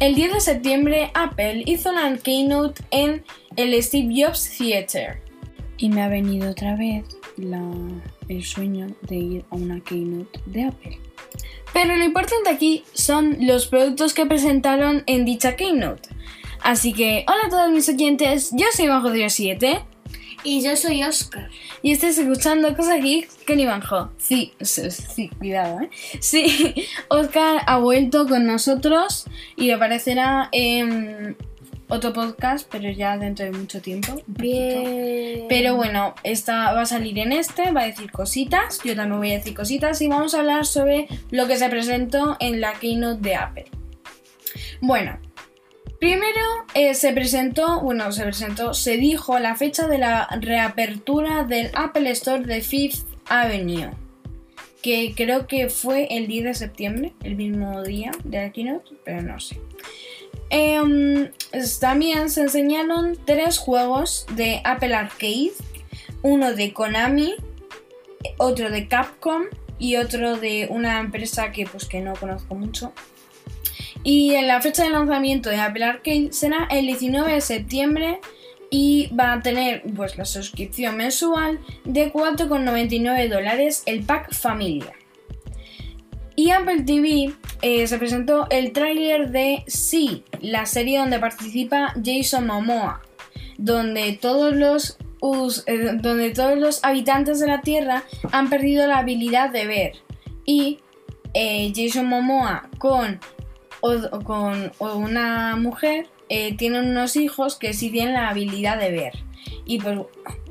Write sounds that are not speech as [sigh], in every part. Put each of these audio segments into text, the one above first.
El 10 de septiembre Apple hizo una keynote en el Steve Jobs Theater. Y me ha venido otra vez el sueño de ir a una keynote de Apple. Pero lo importante aquí son los productos que presentaron en dicha keynote. Así que, hola a todos mis oyentes, yo soy Bajo 7 y yo soy Oscar. Y estáis escuchando Cosas aquí con Ivanjo. Sí, sí, cuidado, ¿eh? Sí, [laughs] Oscar ha vuelto con nosotros y aparecerá en otro podcast, pero ya dentro de mucho tiempo. Bien. Pero bueno, esta va a salir en este, va a decir cositas, yo también voy a decir cositas y vamos a hablar sobre lo que se presentó en la keynote de Apple. Bueno, Primero eh, se presentó, bueno, se presentó, se dijo la fecha de la reapertura del Apple Store de Fifth Avenue, que creo que fue el 10 de septiembre, el mismo día de la keynote, pero no sé. Em, también se enseñaron tres juegos de Apple Arcade, uno de Konami, otro de Capcom y otro de una empresa que pues que no conozco mucho y en la fecha de lanzamiento de Apple Arcade será el 19 de septiembre y va a tener pues la suscripción mensual de 4,99 dólares el pack familia. Y Apple TV eh, se presentó el tráiler de Sí, la serie donde participa Jason Momoa, donde todos los eh, donde todos los habitantes de la Tierra han perdido la habilidad de ver. Y eh, Jason Momoa con o, con una mujer eh, tienen unos hijos que sí tienen la habilidad de ver. Y, pues,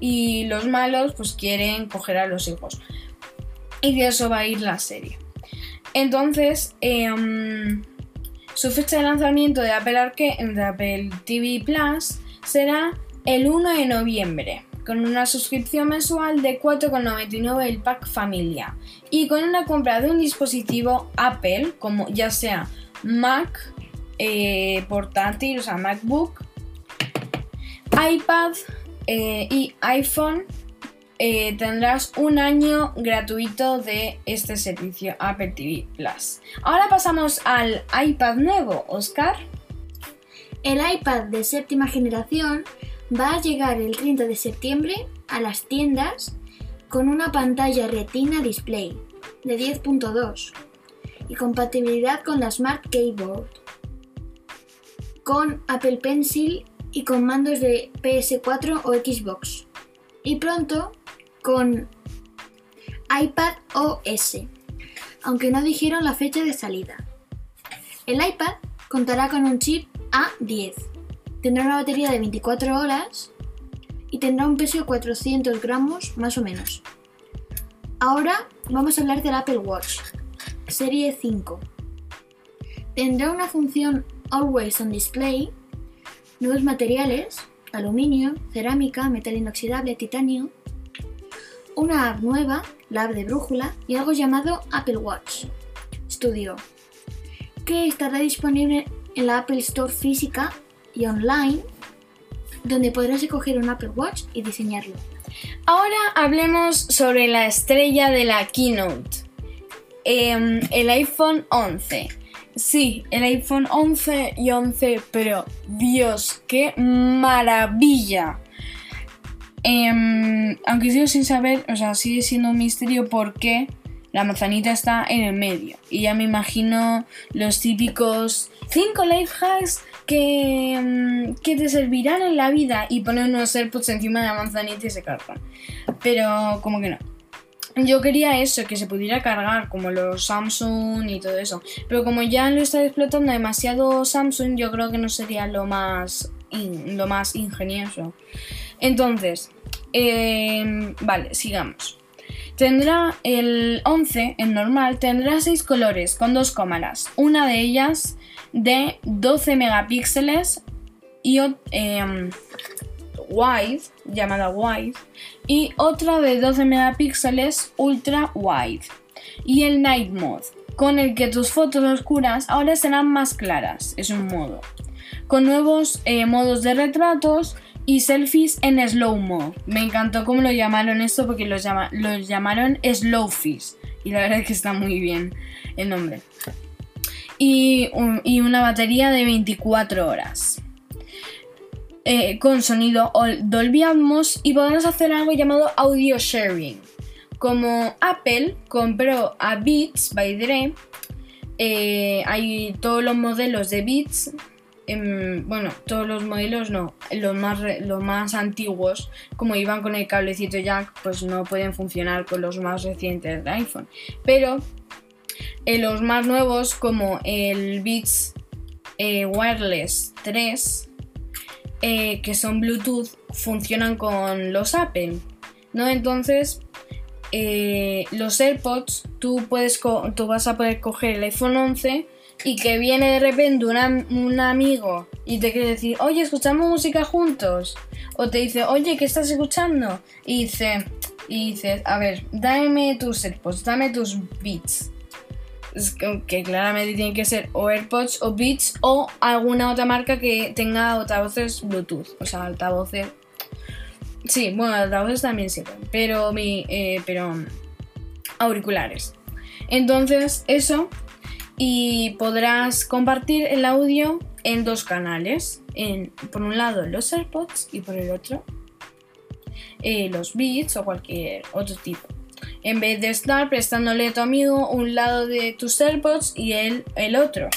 y los malos pues quieren coger a los hijos. Y de eso va a ir la serie. Entonces, em, su fecha de lanzamiento de Apple, Arcade, de Apple TV Plus será el 1 de noviembre, con una suscripción mensual de 4,99 el pack familia y con una compra de un dispositivo Apple, como ya sea Mac eh, portátil, o sea, MacBook, iPad eh, y iPhone, eh, tendrás un año gratuito de este servicio Apple TV Plus. Ahora pasamos al iPad nuevo, Oscar. El iPad de séptima generación va a llegar el 30 de septiembre a las tiendas con una pantalla Retina Display de 10.2 y compatibilidad con la Smart Keyboard, con Apple Pencil y con mandos de PS4 o Xbox. Y pronto con iPad OS, aunque no dijeron la fecha de salida. El iPad contará con un chip A10, tendrá una batería de 24 horas y tendrá un peso de 400 gramos más o menos. Ahora vamos a hablar del Apple Watch, Serie 5. Tendrá una función Always on Display, nuevos materiales, aluminio, cerámica, metal inoxidable, titanio, una app nueva, la app de brújula, y algo llamado Apple Watch Studio, que estará disponible en la Apple Store física y online, donde podrás escoger un Apple Watch y diseñarlo. Ahora hablemos sobre la estrella de la keynote. Em, el iPhone 11. Sí, el iPhone 11 y 11 pero Dios, qué maravilla. Em, aunque sigo sin saber, o sea, sigue siendo un misterio por qué la manzanita está en el medio. Y ya me imagino los típicos 5 life hacks que, em, que te servirán en la vida y poner unos AirPods encima de la manzanita y se cargan. Pero como que no. Yo quería eso, que se pudiera cargar como los Samsung y todo eso. Pero como ya lo está explotando demasiado Samsung, yo creo que no sería lo más, lo más ingenioso. Entonces, em, vale, sigamos. Tendrá el 11, en normal, tendrá 6 colores con dos cámaras. Una de ellas de 12 megapíxeles y eh, wide, llamada wide, y otra de 12 megapíxeles ultra wide. Y el night mode, con el que tus fotos oscuras ahora serán más claras, es un modo. Con nuevos eh, modos de retratos y selfies en slow mode. Me encantó cómo lo llamaron esto porque los, llama los llamaron. Y la verdad es que está muy bien el nombre. y, y una batería de 24 horas. Eh, con sonido Ol- Dolby Atmos y podrás hacer algo llamado audio sharing. Como Apple compró a Beats by Dre, eh, hay todos los modelos de Beats, em, bueno, todos los modelos no, los más, los más antiguos, como iban con el cablecito jack, pues no pueden funcionar con los más recientes de iPhone. Pero eh, los más nuevos, como el Beats Wireless 3, eh, que son Bluetooth, funcionan con los Apple, ¿no? Entonces, eh, los AirPods, tú, puedes tú vas a poder coger el iPhone 11 y que viene de repente un am- un amigo y te quiere decir, oye, escuchamos música juntos. O te dice, oye, ¿qué estás escuchando? Y dice, y dices, a ver, dame tus AirPods, dame tus Beats. Que, claramente tienen que ser o AirPods o Beats o alguna otra marca que tenga altavoces Bluetooth. O sea, altavoces. Sí, bueno, altavoces también sirven, pero mi. eh, pero. auriculares. Entonces, eso. Y podrás compartir el audio en dos canales. En, por un lado los AirPods y por el otro eh, los Beats o cualquier otro tipo. En vez de estar prestándole a tu amigo un lado de tus AirPods y él el otro.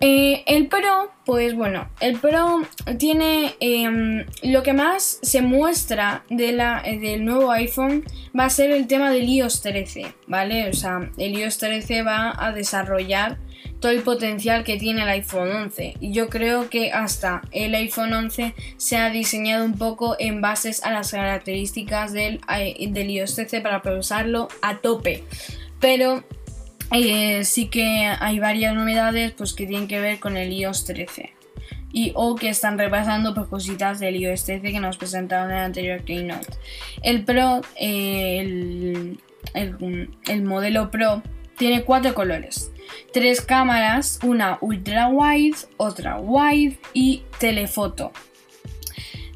Eh, el Pro, pues bueno, el Pro tiene em, lo que más se muestra de la, del nuevo iPhone va a ser el tema del iOS 13, ¿vale? O sea, el iOS 13 va a desarrollar todo el potencial que tiene el iPhone 11 y yo creo que hasta el iPhone 11 se ha diseñado un poco en bases a las características del, i- del iOS 13 para usarlo a tope. Pero eh, sí que hay varias novedades pues, que tienen que ver con el iOS 13. Y o que están repasando pues, cositas del iOS 13 que nos presentaron en el anterior Keynote. El Pro, eh, el- el modelo Pro, tiene cuatro colores. Tres cámaras, una ultra wide, otra wide y telefoto.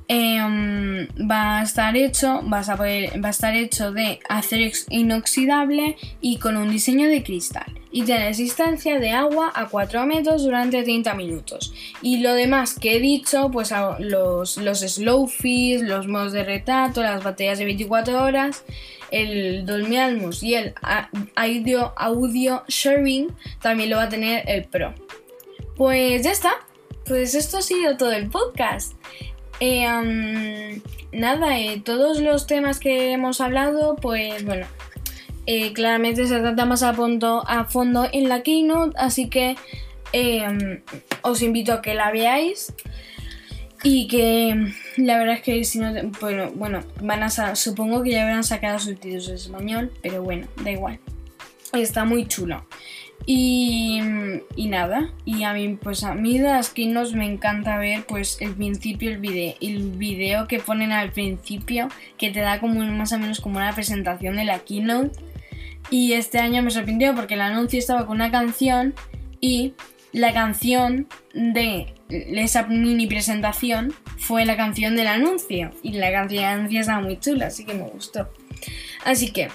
Em, va a estar hecho, vas a poder- va a estar hecho de acero inoxidable y con un diseño de cristal. Y tiene resistencia de agua a 4 metros durante 30 minutos. Y lo demás que he dicho, pues los, los slow los modos de retrato, las baterías de 24 horas, el Dolby Atmos y el audio, audio sharing también lo va a tener el Pro. Pues ya está. Pues esto ha sido todo el podcast. Eh, nada, eh, todos los temas que hemos hablado, pues bueno, eh, claramente se trata más a fondo, a fondo en la keynote, así que eh, os invito a que la veáis y que la verdad es que si no, bueno, bueno van a supongo que ya habrán sacado subtítulos en español, pero bueno, da igual, está muy chulo. Y, y nada, y a mí, pues a mí las keynotes me encanta ver pues el principio, el video, el video que ponen al principio, que te da como más o menos como una presentación de la keynote. Y este año me sorprendió porque el anuncio estaba con una canción y la canción de esa mini presentación fue la canción del anuncio. Y la canción del anuncio estaba muy chula, así que me gustó. Así que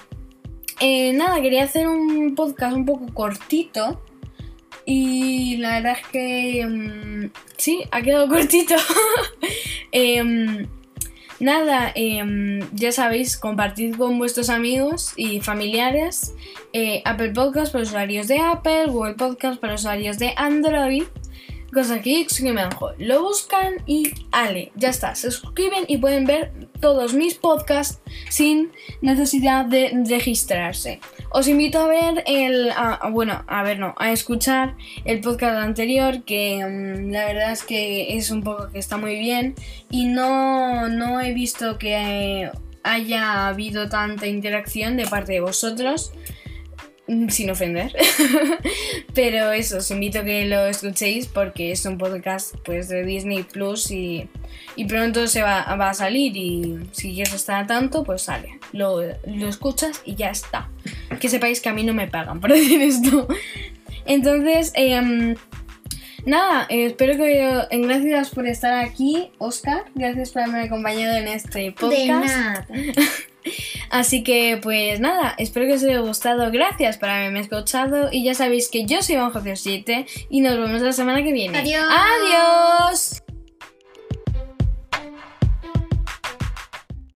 eh, nada, quería hacer un podcast un poco cortito. Y la verdad es que mm, sí, ha quedado [laughs] cortito. [laughs] Em, nada, em, ya sabéis, compartid con vuestros amigos y familiares. eh, Apple Podcast para usuarios de Apple, Google Podcast para usuarios de Android. Cosa que que mejor. Lo buscan y ale, ya está. Se suscriben y pueden ver todos mis podcasts sin necesidad de registrarse. Os invito a ver el. a- bueno, a ver, no, a escuchar el podcast anterior, que mm, la verdad es que es un poco que está muy bien. Y no, no he visto que haya habido tanta interacción de parte de vosotros. Mm, Sin ofender. [laughs] Pero eso, os invito a que lo escuchéis porque es un podcast pues de Disney Plus y, y pronto se va, va a salir y si quieres estar a tanto, pues sale. Lo, lo escuchas y ya está. Que sepáis que a mí no me pagan por [laughs] decir esto. Entonces, em, nada, eh, espero que... eh, Gracias por estar aquí, Oscar. Gracias por haberme acompañado en este podcast. De nada. [laughs] Así que, pues nada, espero que os haya gustado. Gracias por haberme escuchado. Y ya sabéis que yo soy Juan José 7 y nos vemos la semana que viene. Adiós. ¡Adiós!